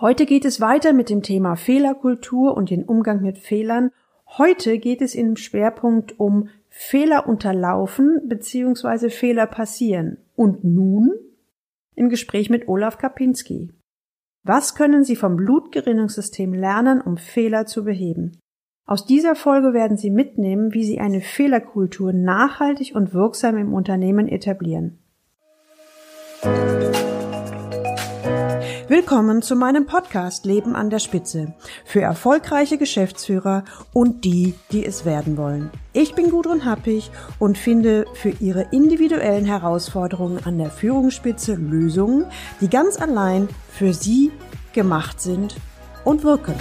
Heute geht es weiter mit dem Thema Fehlerkultur und den Umgang mit Fehlern. Heute geht es im Schwerpunkt um Fehler unterlaufen bzw. Fehler passieren. Und nun im Gespräch mit Olaf Kapinski. Was können Sie vom Blutgerinnungssystem lernen, um Fehler zu beheben? Aus dieser Folge werden Sie mitnehmen, wie Sie eine Fehlerkultur nachhaltig und wirksam im Unternehmen etablieren. Willkommen zu meinem Podcast Leben an der Spitze für erfolgreiche Geschäftsführer und die, die es werden wollen. Ich bin Gudrun Happig und finde für Ihre individuellen Herausforderungen an der Führungsspitze Lösungen, die ganz allein für Sie gemacht sind und wirken.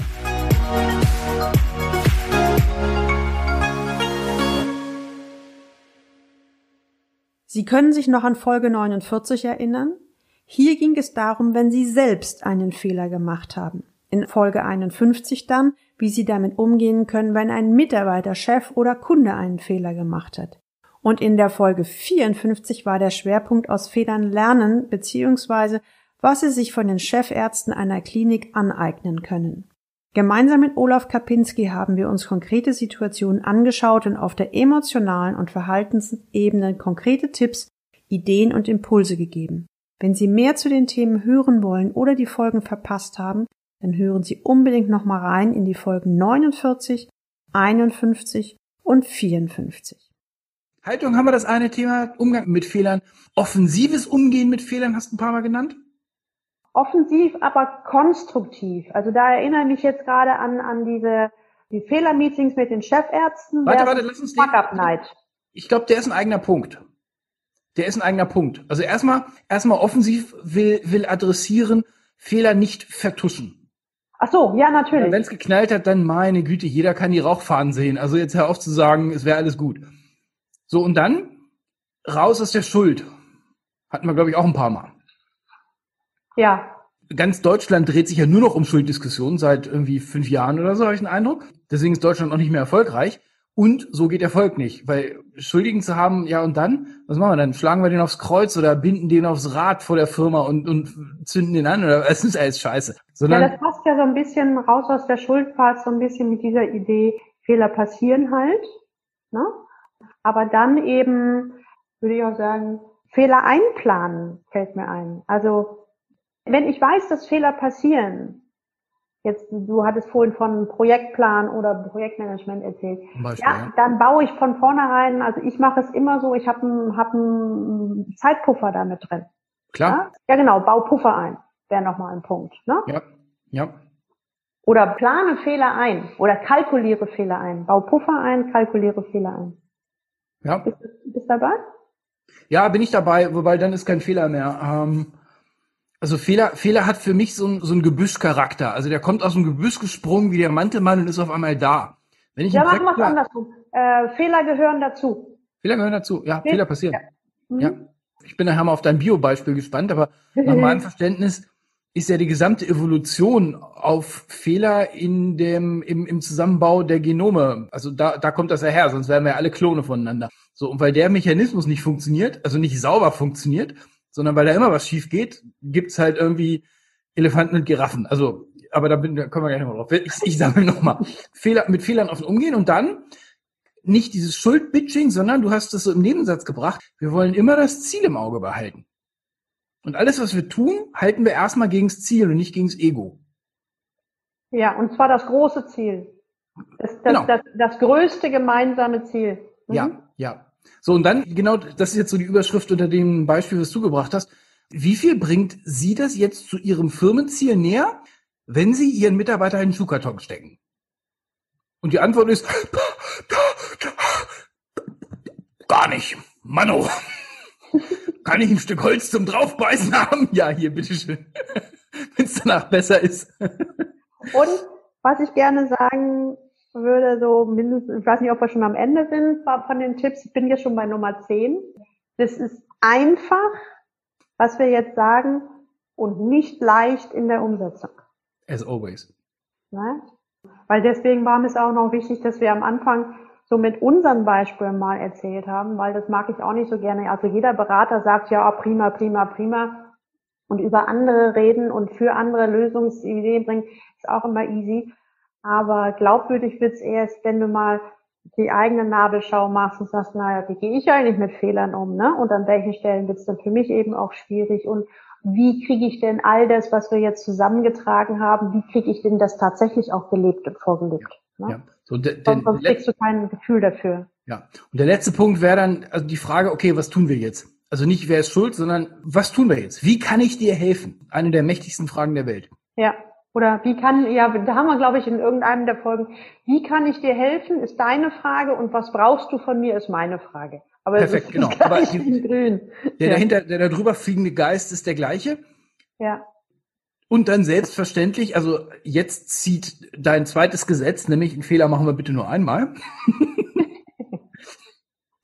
Sie können sich noch an Folge 49 erinnern? Hier ging es darum, wenn Sie selbst einen Fehler gemacht haben. In Folge 51 dann, wie Sie damit umgehen können, wenn ein Mitarbeiter, Chef oder Kunde einen Fehler gemacht hat. Und in der Folge 54 war der Schwerpunkt aus Fehlern lernen bzw. was Sie sich von den Chefärzten einer Klinik aneignen können. Gemeinsam mit Olaf Kapinski haben wir uns konkrete Situationen angeschaut und auf der emotionalen und Verhaltensebene konkrete Tipps, Ideen und Impulse gegeben. Wenn Sie mehr zu den Themen hören wollen oder die Folgen verpasst haben, dann hören Sie unbedingt nochmal rein in die Folgen 49, 51 und 54. Haltung haben wir das eine Thema, Umgang mit Fehlern. Offensives Umgehen mit Fehlern hast du ein paar Mal genannt? Offensiv, aber konstruktiv. Also da erinnere ich mich jetzt gerade an, an diese die Fehlermeetings mit den Chefärzten. Warte, warte, lass uns den. Ich glaube, der ist ein eigener Punkt der ist ein eigener Punkt. Also erstmal, erstmal offensiv will, will adressieren, Fehler nicht vertuschen. Ach so, ja, natürlich. Wenn es geknallt hat, dann meine Güte, jeder kann die Rauchfahnen sehen. Also jetzt hör auf zu sagen, es wäre alles gut. So, und dann raus aus der Schuld. Hatten wir, glaube ich, auch ein paar Mal. Ja. Ganz Deutschland dreht sich ja nur noch um Schulddiskussionen seit irgendwie fünf Jahren oder so, habe ich den Eindruck. Deswegen ist Deutschland auch nicht mehr erfolgreich. Und so geht Erfolg nicht, weil Schuldigen zu haben, ja und dann, was machen wir dann? Schlagen wir den aufs Kreuz oder binden den aufs Rad vor der Firma und, und zünden den an oder es ist alles scheiße. Sondern, ja, das passt ja so ein bisschen raus aus der Schuldfahrt, so ein bisschen mit dieser Idee, Fehler passieren halt. Ne? Aber dann eben, würde ich auch sagen, Fehler einplanen, fällt mir ein. Also wenn ich weiß, dass Fehler passieren, Jetzt, du hattest vorhin von Projektplan oder Projektmanagement erzählt. Beispiel, ja, ja, dann baue ich von vornherein, also ich mache es immer so, ich habe einen hab einen Zeitpuffer da mit drin. Klar. Ja, ja genau, bau Puffer ein, wäre nochmal ein Punkt. Ne? Ja, ja. Oder plane Fehler ein oder kalkuliere Fehler ein. Bau Puffer ein, kalkuliere Fehler ein. Ja. Bist, bist dabei? Ja, bin ich dabei, wobei dann ist kein Fehler mehr. Ähm, also Fehler, Fehler hat für mich so ein, so ein Gebüschcharakter. Also der kommt aus dem Gebüsch gesprungen wie der Mantelmann und ist auf einmal da. Wenn ich ja, machen wir es andersrum. Äh, Fehler gehören dazu. Fehler gehören dazu. Ja, Fe Fehler passieren. Ja. Mhm. ja. Ich bin nachher mal auf dein Bio-Beispiel gespannt, aber nach meinem Verständnis ist ja die gesamte Evolution auf Fehler in dem, im, im Zusammenbau der Genome. Also da, da kommt das ja her, sonst wären wir ja alle Klone voneinander. So, und weil der Mechanismus nicht funktioniert, also nicht sauber funktioniert, sondern weil da immer was schief geht, gibt's halt irgendwie Elefanten und Giraffen. Also, aber da, bin, da kommen wir gleich nochmal drauf. Ich, ich sammle nochmal. Fehler, mit Fehlern offen umgehen und dann nicht dieses Schuldbitching, sondern du hast es so im Nebensatz gebracht. Wir wollen immer das Ziel im Auge behalten. Und alles, was wir tun, halten wir erstmal gegens Ziel und nicht gegens Ego. Ja, und zwar das große Ziel. Das, das, genau. das, das größte gemeinsame Ziel. Mhm. Ja, ja. So, und dann, genau, das ist jetzt so die Überschrift unter dem Beispiel, was du gebracht hast. Wie viel bringt Sie das jetzt zu Ihrem Firmenziel näher, wenn Sie Ihren Mitarbeiter in den Schuhkarton stecken? Und die Antwort ist, gar nicht. Mano. Kann ich ein Stück Holz zum Draufbeißen haben? Ja, hier, bitteschön. Wenn es danach besser ist. Und was ich gerne sagen würde so mindestens, ich weiß nicht, ob wir schon am Ende sind von den Tipps, ich bin jetzt schon bei Nummer 10. Das ist einfach, was wir jetzt sagen, und nicht leicht in der Umsetzung. As always. Ne? Weil deswegen war mir es auch noch wichtig, dass wir am Anfang so mit unseren Beispielen mal erzählt haben, weil das mag ich auch nicht so gerne. Also jeder Berater sagt ja, oh, prima, prima, prima. Und über andere reden und für andere Lösungsideen bringen, ist auch immer easy. Aber glaubwürdig wird's erst, wenn du mal die eigene Nabelschau machst und sagst, naja, wie gehe ich eigentlich mit Fehlern um, ne? Und an welchen Stellen wird's dann für mich eben auch schwierig und wie kriege ich denn all das, was wir jetzt zusammengetragen haben, wie kriege ich denn das tatsächlich auch gelebt und vorgelebt? Ne? Ja. So, de, de, Sonst kriegst du kein Gefühl dafür. Ja. Und der letzte Punkt wäre dann also die Frage, okay, was tun wir jetzt? Also nicht, wer ist schuld, sondern was tun wir jetzt? Wie kann ich dir helfen? Eine der mächtigsten Fragen der Welt. Ja. Oder wie kann, ja, da haben wir, glaube ich, in irgendeinem der Folgen, wie kann ich dir helfen, ist deine Frage und was brauchst du von mir, ist meine Frage. Aber Perfekt, genau. Aber die, grün. Der ja. dahinter, der da drüber fliegende Geist ist der gleiche. Ja. Und dann selbstverständlich, also jetzt zieht dein zweites Gesetz, nämlich einen Fehler machen wir bitte nur einmal.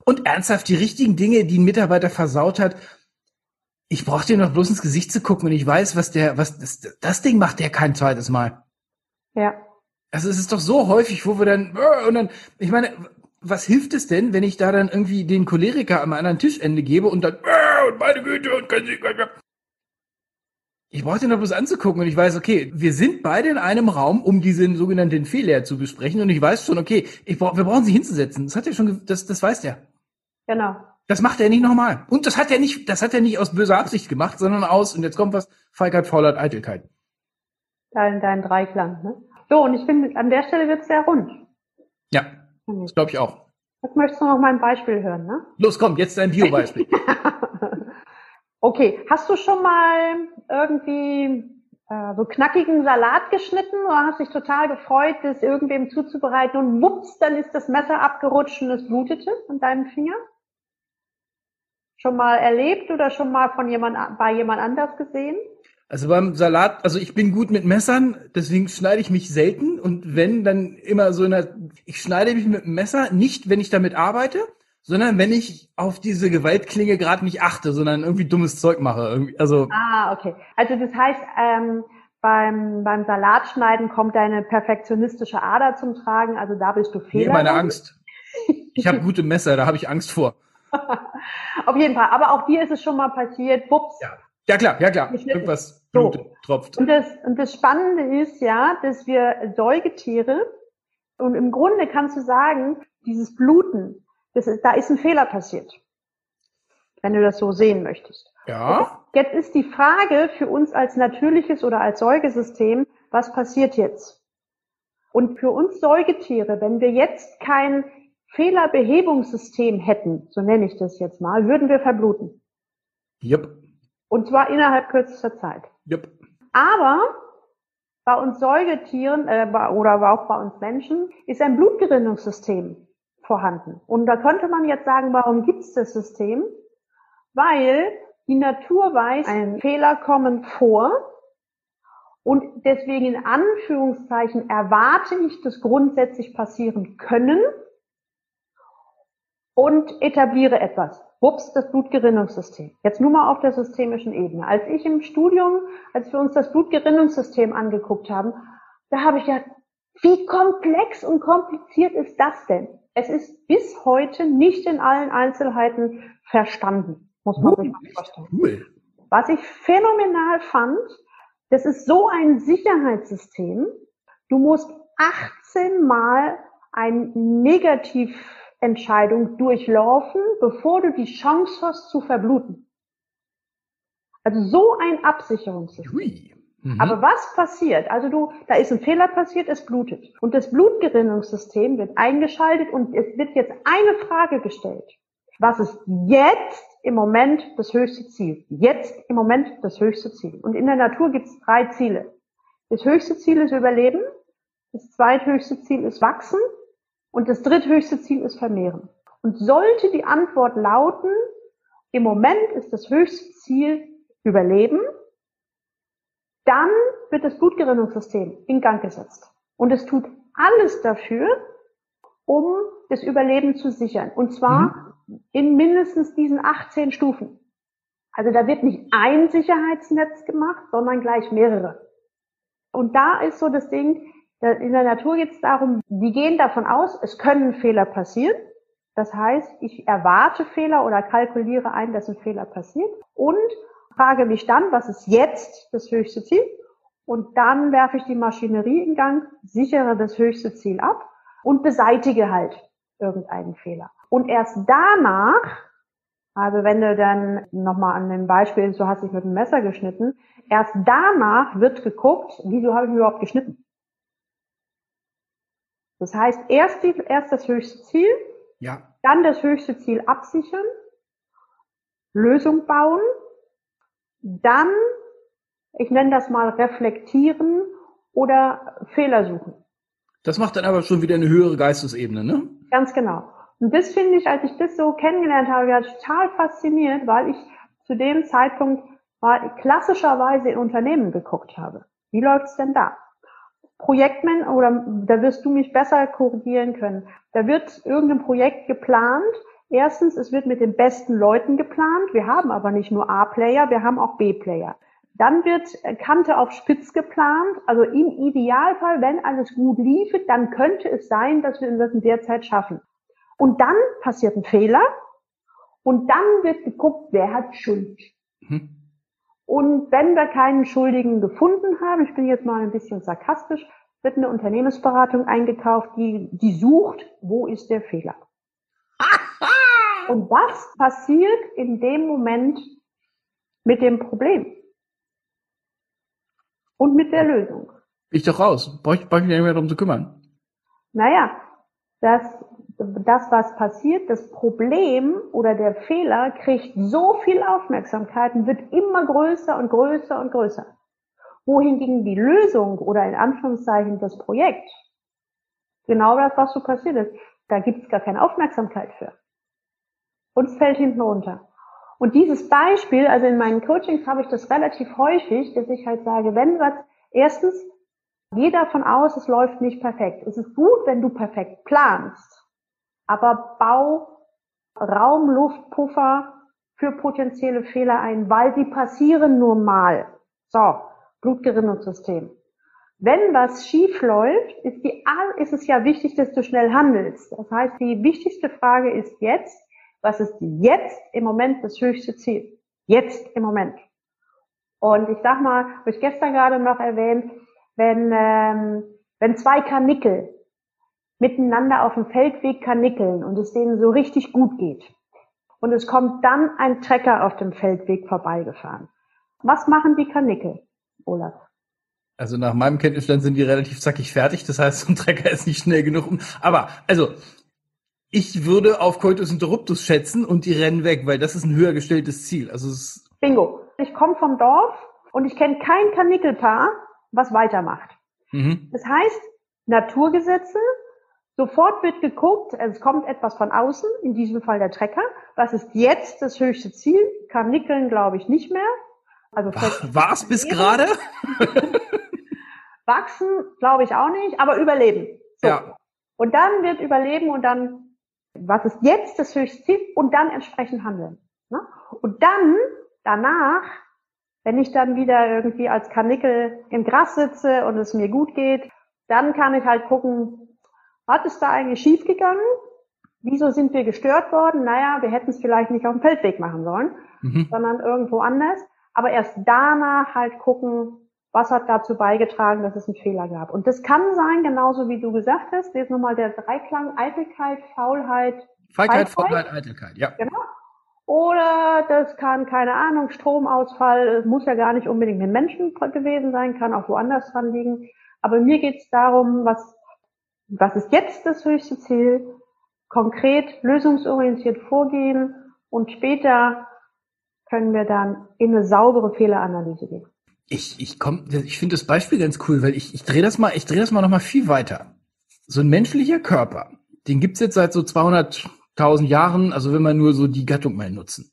Und ernsthaft die richtigen Dinge, die ein Mitarbeiter versaut hat, ich brauche dir noch bloß ins Gesicht zu gucken und ich weiß, was der, was das, das Ding macht der kein zweites Mal. Ja. Also es ist doch so häufig, wo wir dann und dann, ich meine, was hilft es denn, wenn ich da dann irgendwie den Choleriker am anderen Tischende gebe und dann und meine Güte und können Sie ich brauche den noch bloß anzugucken und ich weiß, okay, wir sind beide in einem Raum, um diesen sogenannten Fehler zu besprechen und ich weiß schon, okay, ich brauch, wir brauchen sie hinzusetzen. Das hat er schon, das, das weiß der. Genau. Das macht er nicht nochmal. Und das hat er nicht, das hat er nicht aus böser Absicht gemacht, sondern aus, und jetzt kommt was, Feigheit, Faulheit, Eitelkeit. Dein, dein Dreiklang, ne? So, und ich finde, an der Stelle wird es sehr rund. Ja, das glaube ich auch. Jetzt möchtest du noch mal ein Beispiel hören, ne? Los, komm, jetzt dein Bio-Beispiel. okay, hast du schon mal irgendwie äh, so knackigen Salat geschnitten oder hast dich total gefreut, das irgendwem zuzubereiten und wups, dann ist das Messer abgerutscht und es blutete an deinem Finger? Schon mal erlebt oder schon mal von jemand, bei jemand anders gesehen? Also beim Salat, also ich bin gut mit Messern, deswegen schneide ich mich selten und wenn, dann immer so in der, ich schneide mich mit dem Messer, nicht wenn ich damit arbeite, sondern wenn ich auf diese Gewaltklinge gerade nicht achte, sondern irgendwie dummes Zeug mache. Irgendwie, also ah, okay. Also das heißt, ähm, beim, beim Salatschneiden kommt deine perfektionistische Ader zum Tragen, also da bist du fehler. Nee, meine Angst. Ich habe gute Messer, da habe ich Angst vor. Auf jeden Fall. Aber auch dir ist es schon mal passiert. Bups. Ja, ja klar, ja klar. Irgendwas so. tropft. Und das, und das Spannende ist ja, dass wir Säugetiere, und im Grunde kannst du sagen, dieses Bluten, das ist, da ist ein Fehler passiert. Wenn du das so sehen möchtest. Ja. Jetzt ist die Frage für uns als natürliches oder als Säugesystem, was passiert jetzt? Und für uns Säugetiere, wenn wir jetzt kein Fehlerbehebungssystem hätten, so nenne ich das jetzt mal, würden wir verbluten. Yep. Und zwar innerhalb kürzester Zeit. Yep. Aber bei uns Säugetieren äh, oder auch bei uns Menschen ist ein Blutgerinnungssystem vorhanden. Und da könnte man jetzt sagen, warum gibt es das System? Weil die Natur weiß, ein Fehler kommen vor und deswegen in Anführungszeichen erwarte ich, dass grundsätzlich passieren können und etabliere etwas. Wups, das Blutgerinnungssystem. Jetzt nur mal auf der systemischen Ebene. Als ich im Studium, als wir uns das Blutgerinnungssystem angeguckt haben, da habe ich gedacht, wie komplex und kompliziert ist das denn? Es ist bis heute nicht in allen Einzelheiten verstanden, muss man sich mal vorstellen. Cool. Was ich phänomenal fand, das ist so ein Sicherheitssystem. Du musst 18 Mal ein Negativ Entscheidung durchlaufen, bevor du die Chance hast zu verbluten. Also so ein Absicherungssystem. Mhm. Aber was passiert? Also du, da ist ein Fehler passiert, es blutet. Und das Blutgerinnungssystem wird eingeschaltet und es wird jetzt eine Frage gestellt. Was ist jetzt im Moment das höchste Ziel? Jetzt im Moment das höchste Ziel. Und in der Natur gibt es drei Ziele. Das höchste Ziel ist Überleben. Das zweithöchste Ziel ist Wachsen. Und das dritthöchste Ziel ist Vermehren. Und sollte die Antwort lauten, im Moment ist das höchste Ziel Überleben, dann wird das Blutgerinnungssystem in Gang gesetzt. Und es tut alles dafür, um das Überleben zu sichern. Und zwar mhm. in mindestens diesen 18 Stufen. Also da wird nicht ein Sicherheitsnetz gemacht, sondern gleich mehrere. Und da ist so das Ding, in der Natur geht es darum, die gehen davon aus, es können Fehler passieren. Das heißt, ich erwarte Fehler oder kalkuliere ein, dass ein Fehler passiert. Und frage mich dann, was ist jetzt das höchste Ziel? Und dann werfe ich die Maschinerie in Gang, sichere das höchste Ziel ab und beseitige halt irgendeinen Fehler. Und erst danach, also wenn du dann nochmal an dem Beispiel, du hast dich mit dem Messer geschnitten, erst danach wird geguckt, wieso habe ich überhaupt geschnitten? Das heißt, erst, die, erst das höchste Ziel, ja. dann das höchste Ziel absichern, Lösung bauen, dann, ich nenne das mal reflektieren oder Fehler suchen. Das macht dann aber schon wieder eine höhere Geistesebene, ne? Ganz genau. Und das finde ich, als ich das so kennengelernt habe, war total fasziniert, weil ich zu dem Zeitpunkt mal klassischerweise in Unternehmen geguckt habe. Wie läuft's denn da? Projektman oder da wirst du mich besser korrigieren können. Da wird irgendein Projekt geplant. Erstens, es wird mit den besten Leuten geplant. Wir haben aber nicht nur A-Player, wir haben auch B-Player. Dann wird Kante auf Spitz geplant. Also im Idealfall, wenn alles gut liefe, dann könnte es sein, dass wir das in der Zeit schaffen. Und dann passiert ein Fehler. Und dann wird geguckt, wer hat Schuld. Mhm. Und wenn wir keinen Schuldigen gefunden haben, ich bin jetzt mal ein bisschen sarkastisch, wird eine Unternehmensberatung eingekauft, die, die sucht, wo ist der Fehler. Und was passiert in dem Moment mit dem Problem? Und mit der Lösung? Ich doch raus. Brauche ich, brauch ich nicht mehr darum zu kümmern. Naja, das das, was passiert, das Problem oder der Fehler kriegt so viel Aufmerksamkeit und wird immer größer und größer und größer. Wohingegen die Lösung oder in Anführungszeichen das Projekt, genau das, was so passiert ist, da gibt es gar keine Aufmerksamkeit für. Und es fällt hinten runter. Und dieses Beispiel, also in meinen Coachings habe ich das relativ häufig, dass ich halt sage, wenn was, erstens, geh davon aus, es läuft nicht perfekt. Es ist gut, wenn du perfekt planst aber bau Raumluftpuffer für potenzielle Fehler ein, weil sie passieren nun mal. So, Blutgerinnungssystem. Wenn was schief läuft, ist, die, ist es ja wichtig, dass du schnell handelst. Das heißt, die wichtigste Frage ist jetzt, was ist jetzt im Moment das höchste Ziel? Jetzt im Moment. Und ich sag mal, habe ich gestern gerade noch erwähnt, wenn, ähm, wenn zwei Karnickel miteinander auf dem Feldweg kanickeln und es denen so richtig gut geht. Und es kommt dann ein Trecker auf dem Feldweg vorbeigefahren. Was machen die Kanickel, Olaf? Also nach meinem Kenntnisstand sind die relativ zackig fertig. Das heißt, so ein Trecker ist nicht schnell genug. Um, aber, also, ich würde auf Coitus Interruptus schätzen und die rennen weg, weil das ist ein höher gestelltes Ziel. Also es Bingo. Ich komme vom Dorf und ich kenne kein Kanickelpaar, was weitermacht. Mhm. Das heißt, Naturgesetze Sofort wird geguckt, es kommt etwas von außen, in diesem Fall der Trecker. Was ist jetzt das höchste Ziel? Kann nickeln, glaube ich, nicht mehr. Also war es bis gerade? Wachsen, glaube ich auch nicht, aber überleben. So. Ja. Und dann wird überleben und dann, was ist jetzt das höchste Ziel? Und dann entsprechend handeln. Ne? Und dann, danach, wenn ich dann wieder irgendwie als Karnickel im Gras sitze und es mir gut geht, dann kann ich halt gucken, was ist da eigentlich schiefgegangen? Wieso sind wir gestört worden? Naja, wir hätten es vielleicht nicht auf dem Feldweg machen sollen, mhm. sondern irgendwo anders. Aber erst danach halt gucken, was hat dazu beigetragen, dass es einen Fehler gab. Und das kann sein, genauso wie du gesagt hast, jetzt nochmal der Dreiklang, Eitelkeit, Faulheit. Feigheit, Faulheit, Eitelkeit, ja. Genau. Oder das kann, keine Ahnung, Stromausfall, es muss ja gar nicht unbedingt mit Menschen gewesen sein, kann auch woanders dran liegen. Aber mir geht es darum, was was ist jetzt das höchste Ziel? Konkret, lösungsorientiert vorgehen und später können wir dann in eine saubere Fehleranalyse gehen. Ich, ich komm, ich finde das Beispiel ganz cool, weil ich, ich drehe das mal, ich drehe das mal noch mal viel weiter. So ein menschlicher Körper, den gibt's jetzt seit so 200.000 Jahren, also wenn wir nur so die Gattung mal nutzen.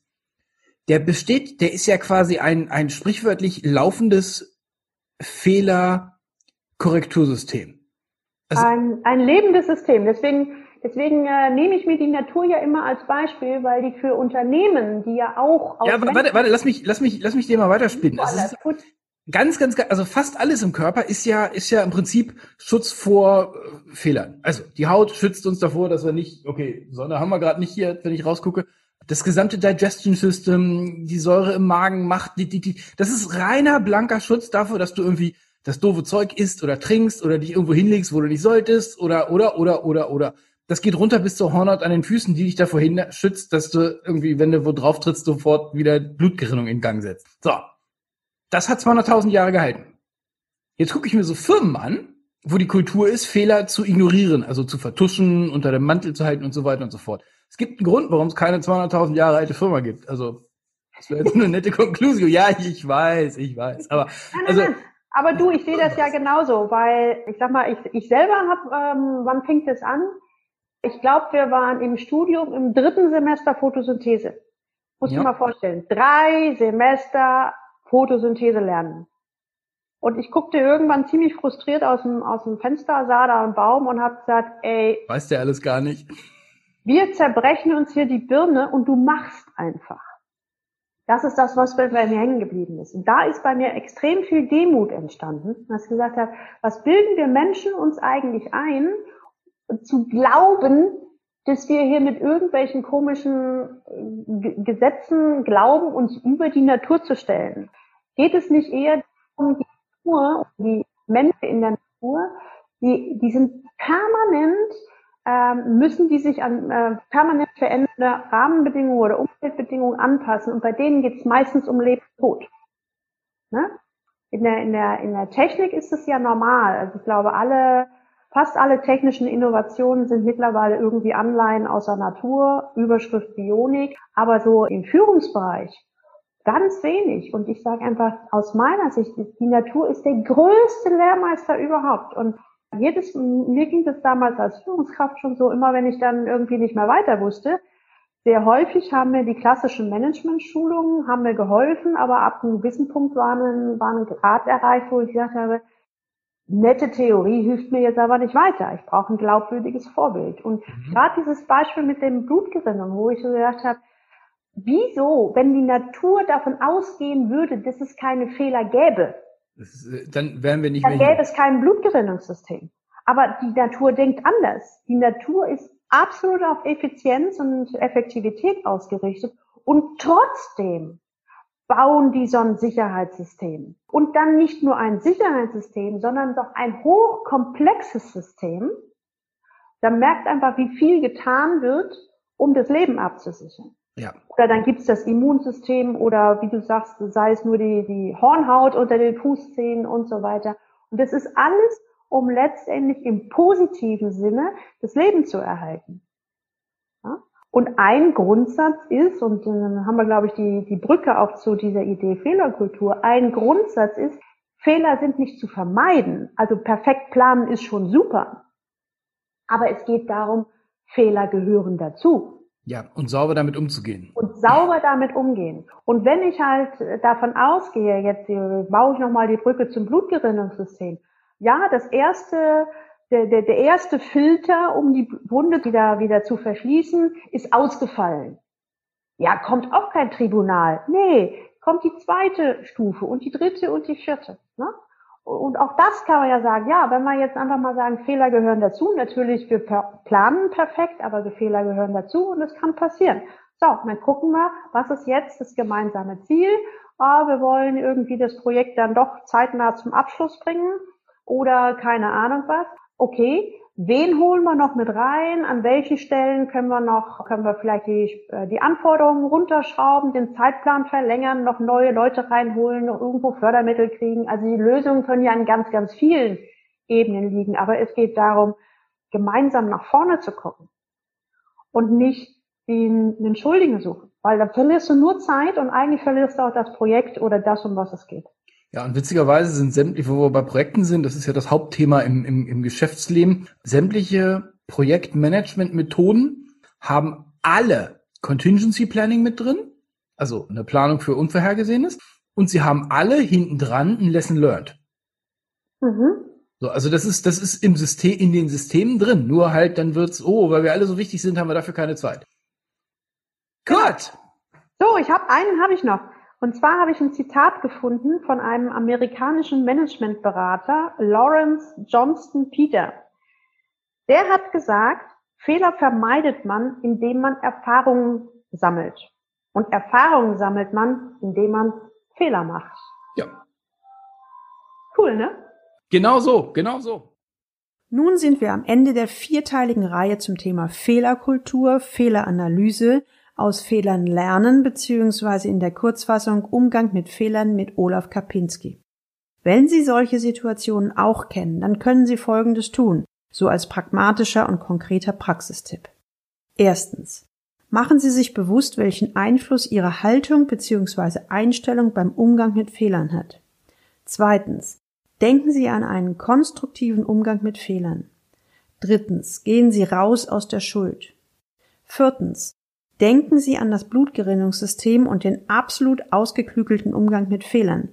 Der besteht, der ist ja quasi ein, ein sprichwörtlich laufendes Fehlerkorrektursystem. Also ein, ein lebendes System. Deswegen, deswegen äh, nehme ich mir die Natur ja immer als Beispiel, weil die für Unternehmen, die ja auch Ja, warte, warte, lass mich, lass mich, lass mich dir mal weiterspinnen. Also gut. Ganz, ganz, also fast alles im Körper ist ja, ist ja im Prinzip Schutz vor äh, Fehlern. Also die Haut schützt uns davor, dass wir nicht, okay, Sonne haben wir gerade nicht hier, wenn ich rausgucke. das gesamte Digestion System, die Säure im Magen macht, die, die, die, das ist reiner blanker Schutz dafür, dass du irgendwie das doofe Zeug isst oder trinkst oder dich irgendwo hinlegst, wo du nicht solltest oder, oder, oder, oder, oder. Das geht runter bis zur Hornhaut an den Füßen, die dich davor hin schützt, dass du irgendwie, wenn du wo drauf trittst, sofort wieder Blutgerinnung in Gang setzt. So. Das hat 200.000 Jahre gehalten. Jetzt gucke ich mir so Firmen an, wo die Kultur ist, Fehler zu ignorieren, also zu vertuschen, unter dem Mantel zu halten und so weiter und so fort. Es gibt einen Grund, warum es keine 200.000 Jahre alte Firma gibt. Also, das wäre jetzt eine nette Konklusion. Ja, ich weiß, ich weiß. Aber, also, aber du, ich sehe das ja genauso, weil ich sag mal, ich, ich selber habe, ähm, wann fängt es an? Ich glaube, wir waren im Studium im dritten Semester Photosynthese. Muss ja. ich mal vorstellen. Drei Semester Photosynthese lernen. Und ich guckte irgendwann ziemlich frustriert aus dem, aus dem Fenster, sah da einen Baum und habe gesagt, ey. Weißt du alles gar nicht. Wir zerbrechen uns hier die Birne und du machst einfach. Das ist das, was bei mir hängen geblieben ist. Und da ist bei mir extrem viel Demut entstanden, dass ich gesagt habe, was bilden wir Menschen uns eigentlich ein, zu glauben, dass wir hier mit irgendwelchen komischen äh, Gesetzen glauben, uns über die Natur zu stellen. Geht es nicht eher um die Natur, die Menschen in der Natur, die, die sind permanent ähm, müssen die sich an äh, permanent verändernde Rahmenbedingungen oder Umweltbedingungen anpassen. Und bei denen geht es meistens um Leben und Tod. Ne? In, der, in, der, in der Technik ist es ja normal. Also ich glaube, alle, fast alle technischen Innovationen sind mittlerweile irgendwie Anleihen aus der Natur, Überschrift Bionik, aber so im Führungsbereich ganz wenig. Und ich sage einfach aus meiner Sicht, die Natur ist der größte Lehrmeister überhaupt. Und jedes, mir ging das damals als Führungskraft schon so, immer wenn ich dann irgendwie nicht mehr weiter wusste, sehr häufig haben mir die klassischen Management-Schulungen haben mir geholfen, aber ab einem gewissen Punkt war ein, war ein Grad erreicht, wo ich gesagt habe, nette Theorie hilft mir jetzt aber nicht weiter. Ich brauche ein glaubwürdiges Vorbild. Und mhm. gerade dieses Beispiel mit dem Blutgerinnung, wo ich so gedacht habe, wieso, wenn die Natur davon ausgehen würde, dass es keine Fehler gäbe, ist, äh, dann wären wir nicht dann mehr. Dann gäbe es kein Blutgerinnungssystem. Aber die Natur denkt anders. Die Natur ist absolut auf Effizienz und Effektivität ausgerichtet und trotzdem bauen die so ein Sicherheitssystem. Und dann nicht nur ein Sicherheitssystem, sondern doch ein hochkomplexes System. Da merkt einfach, wie viel getan wird, um das Leben abzusichern. Ja. Oder dann gibt's das Immunsystem oder wie du sagst, sei es nur die, die Hornhaut unter den Fußzähnen und so weiter. Und das ist alles, um letztendlich im positiven Sinne das Leben zu erhalten. Ja? Und ein Grundsatz ist, und dann haben wir, glaube ich, die, die Brücke auch zu dieser Idee Fehlerkultur, ein Grundsatz ist, Fehler sind nicht zu vermeiden. Also perfekt planen ist schon super. Aber es geht darum, Fehler gehören dazu. Ja, und sauber damit umzugehen. Und sauber damit umgehen. Und wenn ich halt davon ausgehe, jetzt baue ich nochmal die Brücke zum Blutgerinnungssystem. Ja, das erste, der, der, der erste Filter, um die Wunde wieder, wieder zu verschließen, ist ausgefallen. Ja, kommt auch kein Tribunal. Nee, kommt die zweite Stufe und die dritte und die vierte. Ne? Und auch das kann man ja sagen, ja, wenn wir jetzt einfach mal sagen, Fehler gehören dazu, natürlich, wir planen perfekt, aber Fehler gehören dazu und es kann passieren. So, dann gucken wir, was ist jetzt das gemeinsame Ziel? Ah, wir wollen irgendwie das Projekt dann doch zeitnah zum Abschluss bringen oder keine Ahnung was. Okay, Wen holen wir noch mit rein? An welchen Stellen können wir noch, können wir vielleicht die, äh, die Anforderungen runterschrauben, den Zeitplan verlängern, noch neue Leute reinholen, noch irgendwo Fördermittel kriegen? Also die Lösungen können ja an ganz, ganz vielen Ebenen liegen. Aber es geht darum, gemeinsam nach vorne zu gucken und nicht den, den Schuldigen suchen. Weil da verlierst du nur Zeit und eigentlich verlierst du auch das Projekt oder das, um was es geht. Ja, und witzigerweise sind sämtliche, wo wir bei Projekten sind, das ist ja das Hauptthema im, im, im Geschäftsleben, sämtliche Projektmanagement-Methoden haben alle Contingency Planning mit drin, also eine Planung für Unvorhergesehenes, und sie haben alle hinten dran ein Lesson Learned. Mhm. So, also das ist, das ist im System, in den Systemen drin. Nur halt, dann wird's, oh, weil wir alle so wichtig sind, haben wir dafür keine Zeit. Gut. So, ich habe einen, habe ich noch. Und zwar habe ich ein Zitat gefunden von einem amerikanischen Managementberater, Lawrence Johnston Peter. Der hat gesagt, Fehler vermeidet man, indem man Erfahrungen sammelt. Und Erfahrungen sammelt man, indem man Fehler macht. Ja. Cool, ne? Genau so, genau so. Nun sind wir am Ende der vierteiligen Reihe zum Thema Fehlerkultur, Fehleranalyse, aus Fehlern lernen bzw. in der Kurzfassung Umgang mit Fehlern mit Olaf Kapinski. Wenn Sie solche Situationen auch kennen, dann können Sie Folgendes tun, so als pragmatischer und konkreter Praxistipp. Erstens. Machen Sie sich bewusst, welchen Einfluss Ihre Haltung bzw. Einstellung beim Umgang mit Fehlern hat. Zweitens. Denken Sie an einen konstruktiven Umgang mit Fehlern. Drittens. Gehen Sie raus aus der Schuld. Viertens. Denken Sie an das Blutgerinnungssystem und den absolut ausgeklügelten Umgang mit Fehlern.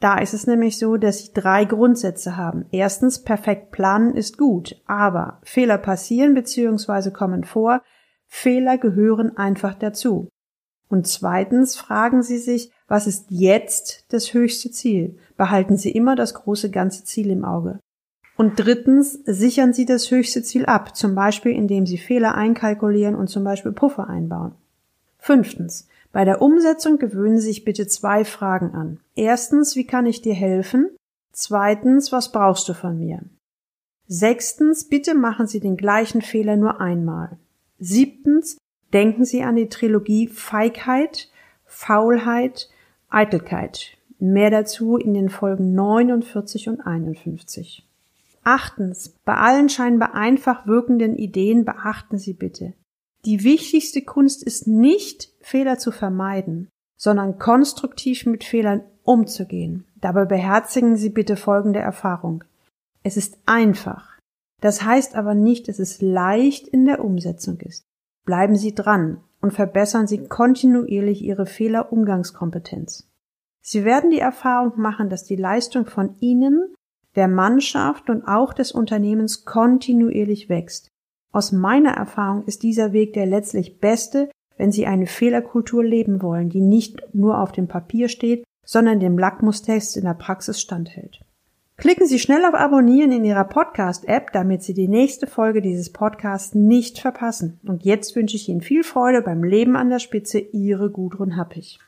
Da ist es nämlich so, dass sie drei Grundsätze haben. Erstens, perfekt planen ist gut, aber Fehler passieren bzw. kommen vor, Fehler gehören einfach dazu. Und zweitens fragen Sie sich, was ist jetzt das höchste Ziel? Behalten Sie immer das große ganze Ziel im Auge. Und drittens, sichern Sie das höchste Ziel ab, zum Beispiel indem Sie Fehler einkalkulieren und zum Beispiel Puffer einbauen. Fünftens, bei der Umsetzung gewöhnen Sie sich bitte zwei Fragen an. Erstens, wie kann ich dir helfen? Zweitens, was brauchst du von mir? Sechstens, bitte machen Sie den gleichen Fehler nur einmal. Siebtens, denken Sie an die Trilogie Feigheit, Faulheit, Eitelkeit. Mehr dazu in den Folgen 49 und 51. Achtens, bei allen scheinbar einfach wirkenden Ideen beachten Sie bitte. Die wichtigste Kunst ist nicht, Fehler zu vermeiden, sondern konstruktiv mit Fehlern umzugehen. Dabei beherzigen Sie bitte folgende Erfahrung. Es ist einfach. Das heißt aber nicht, dass es leicht in der Umsetzung ist. Bleiben Sie dran und verbessern Sie kontinuierlich Ihre Fehlerumgangskompetenz. Sie werden die Erfahrung machen, dass die Leistung von Ihnen, der Mannschaft und auch des Unternehmens kontinuierlich wächst. Aus meiner Erfahrung ist dieser Weg der letztlich beste, wenn Sie eine Fehlerkultur leben wollen, die nicht nur auf dem Papier steht, sondern dem Lackmustest in der Praxis standhält. Klicken Sie schnell auf Abonnieren in Ihrer Podcast-App, damit Sie die nächste Folge dieses Podcasts nicht verpassen. Und jetzt wünsche ich Ihnen viel Freude beim Leben an der Spitze. Ihre Gudrun Happig.